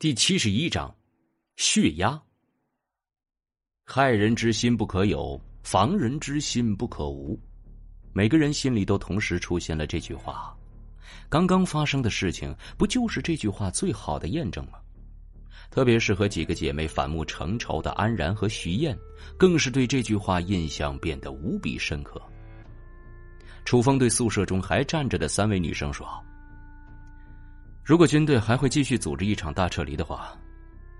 第七十一章，血压。害人之心不可有，防人之心不可无。每个人心里都同时出现了这句话。刚刚发生的事情，不就是这句话最好的验证吗？特别是和几个姐妹反目成仇的安然和徐燕，更是对这句话印象变得无比深刻。楚风对宿舍中还站着的三位女生说。如果军队还会继续组织一场大撤离的话，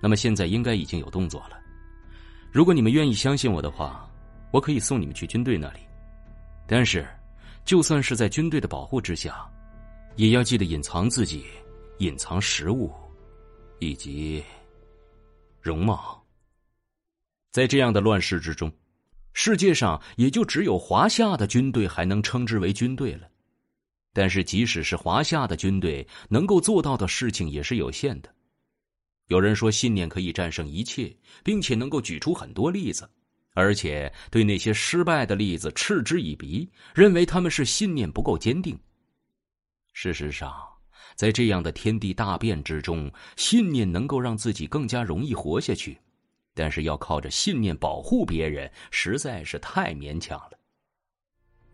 那么现在应该已经有动作了。如果你们愿意相信我的话，我可以送你们去军队那里。但是，就算是在军队的保护之下，也要记得隐藏自己，隐藏食物，以及容貌。在这样的乱世之中，世界上也就只有华夏的军队还能称之为军队了。但是，即使是华夏的军队，能够做到的事情也是有限的。有人说，信念可以战胜一切，并且能够举出很多例子，而且对那些失败的例子嗤之以鼻，认为他们是信念不够坚定。事实上，在这样的天地大变之中，信念能够让自己更加容易活下去，但是要靠着信念保护别人，实在是太勉强了。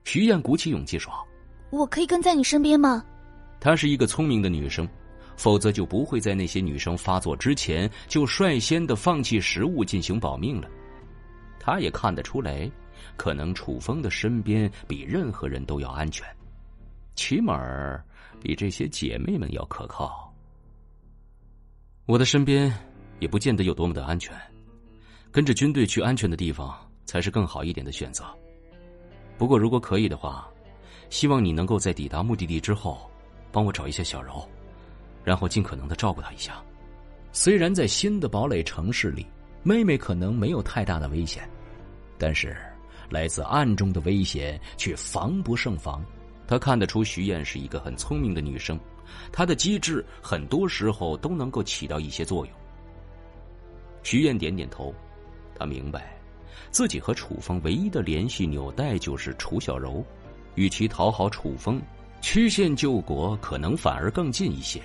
徐燕鼓起勇气说。我可以跟在你身边吗？她是一个聪明的女生，否则就不会在那些女生发作之前就率先的放弃食物进行保命了。她也看得出来，可能楚风的身边比任何人都要安全，起码比这些姐妹们要可靠。我的身边也不见得有多么的安全，跟着军队去安全的地方才是更好一点的选择。不过如果可以的话。希望你能够在抵达目的地之后，帮我找一下小柔，然后尽可能的照顾她一下。虽然在新的堡垒城市里，妹妹可能没有太大的危险，但是来自暗中的危险却防不胜防。他看得出徐燕是一个很聪明的女生，她的机智很多时候都能够起到一些作用。徐燕点点头，她明白，自己和楚风唯一的联系纽带就是楚小柔。与其讨好楚风，曲线救国可能反而更近一些。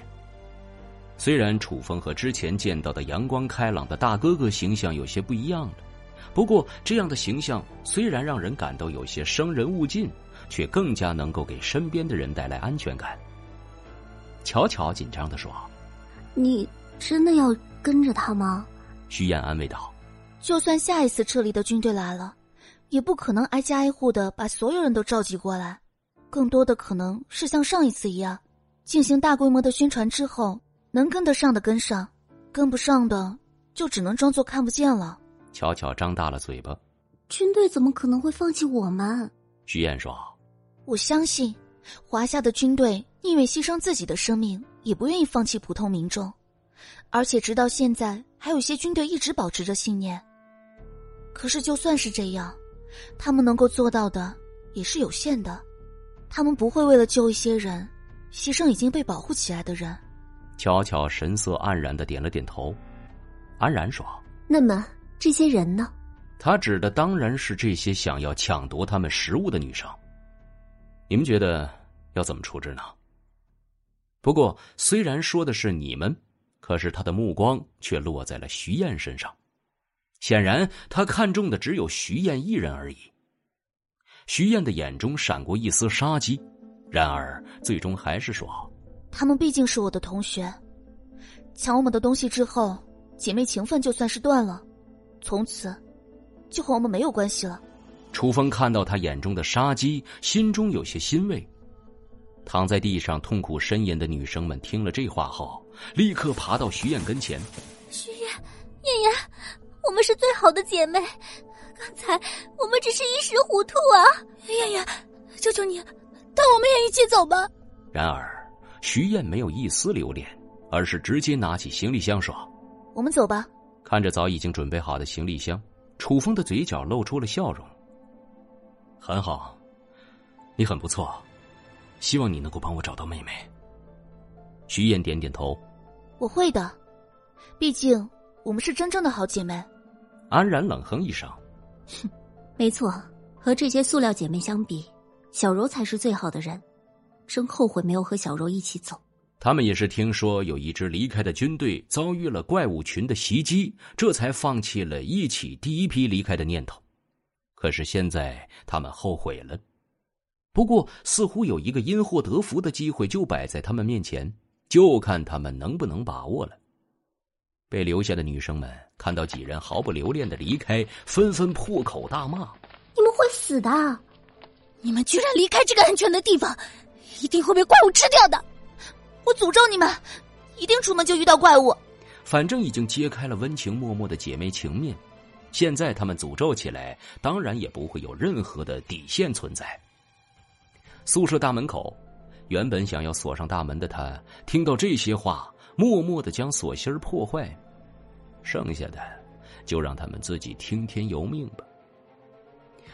虽然楚风和之前见到的阳光开朗的大哥哥形象有些不一样了，不过这样的形象虽然让人感到有些生人勿近，却更加能够给身边的人带来安全感。巧巧紧张的说：“你真的要跟着他吗？”徐燕安慰道：“就算下一次撤离的军队来了。”也不可能挨家挨户的把所有人都召集过来，更多的可能是像上一次一样，进行大规模的宣传之后，能跟得上的跟上，跟不上的就只能装作看不见了。巧巧张大了嘴巴，军队怎么可能会放弃我们？徐燕说：“我相信，华夏的军队宁愿牺牲自己的生命，也不愿意放弃普通民众，而且直到现在，还有些军队一直保持着信念。可是就算是这样。”他们能够做到的也是有限的，他们不会为了救一些人，牺牲已经被保护起来的人。巧巧神色黯然的点了点头，安然说：“那么这些人呢？”他指的当然是这些想要抢夺他们食物的女生。你们觉得要怎么处置呢？不过虽然说的是你们，可是他的目光却落在了徐燕身上。显然，他看中的只有徐燕一人而已。徐燕的眼中闪过一丝杀机，然而最终还是说：“他们毕竟是我的同学，抢我们的东西之后，姐妹情分就算是断了，从此就和我们没有关系了。”楚风看到他眼中的杀机，心中有些欣慰。躺在地上痛苦呻吟的女生们听了这话后，立刻爬到徐燕跟前：“徐燕，燕燕。”我们是最好的姐妹，刚才我们只是一时糊涂啊！燕燕，求求你，带我们也一起走吧。然而，徐燕没有一丝留恋，而是直接拿起行李箱说：“我们走吧。”看着早已经准备好的行李箱，楚风的嘴角露出了笑容。很好，你很不错，希望你能够帮我找到妹妹。徐燕点点头：“我会的，毕竟。”我们是真正的好姐妹。安然冷哼一声：“哼，没错，和这些塑料姐妹相比，小柔才是最好的人。真后悔没有和小柔一起走。”他们也是听说有一支离开的军队遭遇了怪物群的袭击，这才放弃了一起第一批离开的念头。可是现在他们后悔了。不过，似乎有一个因祸得福的机会就摆在他们面前，就看他们能不能把握了。被留下的女生们看到几人毫不留恋的离开，纷纷破口大骂：“你们会死的！你们居然离开这个安全的地方，一定会被怪物吃掉的！我诅咒你们，一定出门就遇到怪物。”反正已经揭开了温情脉脉的姐妹情面，现在她们诅咒起来，当然也不会有任何的底线存在。宿舍大门口，原本想要锁上大门的他，听到这些话。默默的将锁芯破坏，剩下的就让他们自己听天由命吧。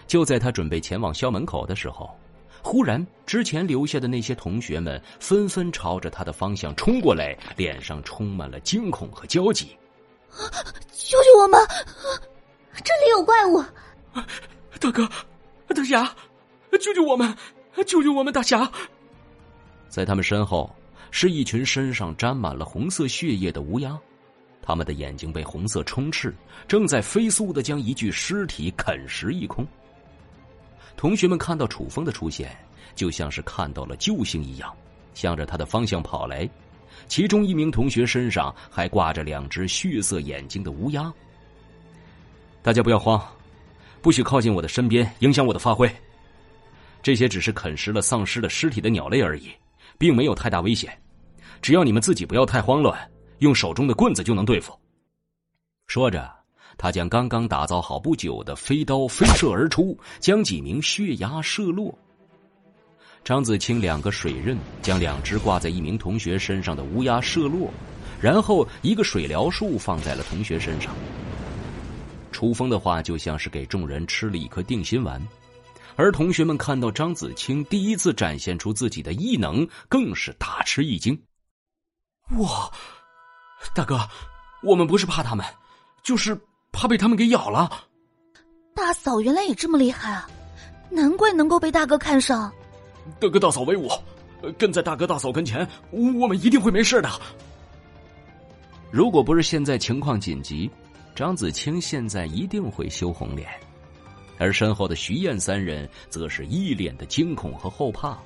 就在他准备前往校门口的时候，忽然之前留下的那些同学们纷纷朝着他的方向冲过来，脸上充满了惊恐和焦急。救救我们！这里有怪物！大哥，大侠，救救我们！救救我们！大侠，在他们身后。是一群身上沾满了红色血液的乌鸦，他们的眼睛被红色充斥，正在飞速的将一具尸体啃食一空。同学们看到楚风的出现，就像是看到了救星一样，向着他的方向跑来。其中一名同学身上还挂着两只血色眼睛的乌鸦。大家不要慌，不许靠近我的身边，影响我的发挥。这些只是啃食了丧尸的尸体的鸟类而已，并没有太大危险。只要你们自己不要太慌乱，用手中的棍子就能对付。说着，他将刚刚打造好不久的飞刀飞射而出，将几名血鸦射落。张子清两个水刃将两只挂在一名同学身上的乌鸦射落，然后一个水疗术放在了同学身上。楚风的话就像是给众人吃了一颗定心丸，而同学们看到张子清第一次展现出自己的异能，更是大吃一惊。哇，大哥，我们不是怕他们，就是怕被他们给咬了。大嫂原来也这么厉害啊，难怪能够被大哥看上。大哥大嫂威武，跟在大哥大嫂跟前，我们一定会没事的。如果不是现在情况紧急，张子清现在一定会羞红脸，而身后的徐燕三人则是一脸的惊恐和后怕。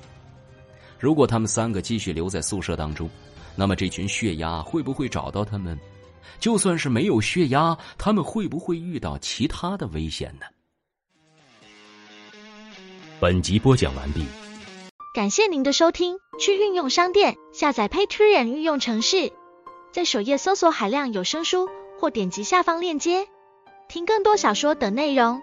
如果他们三个继续留在宿舍当中。那么这群血压会不会找到他们？就算是没有血压，他们会不会遇到其他的危险呢？本集播讲完毕，感谢您的收听。去运用商店下载 Patreon 运用城市，在首页搜索海量有声书，或点击下方链接听更多小说等内容。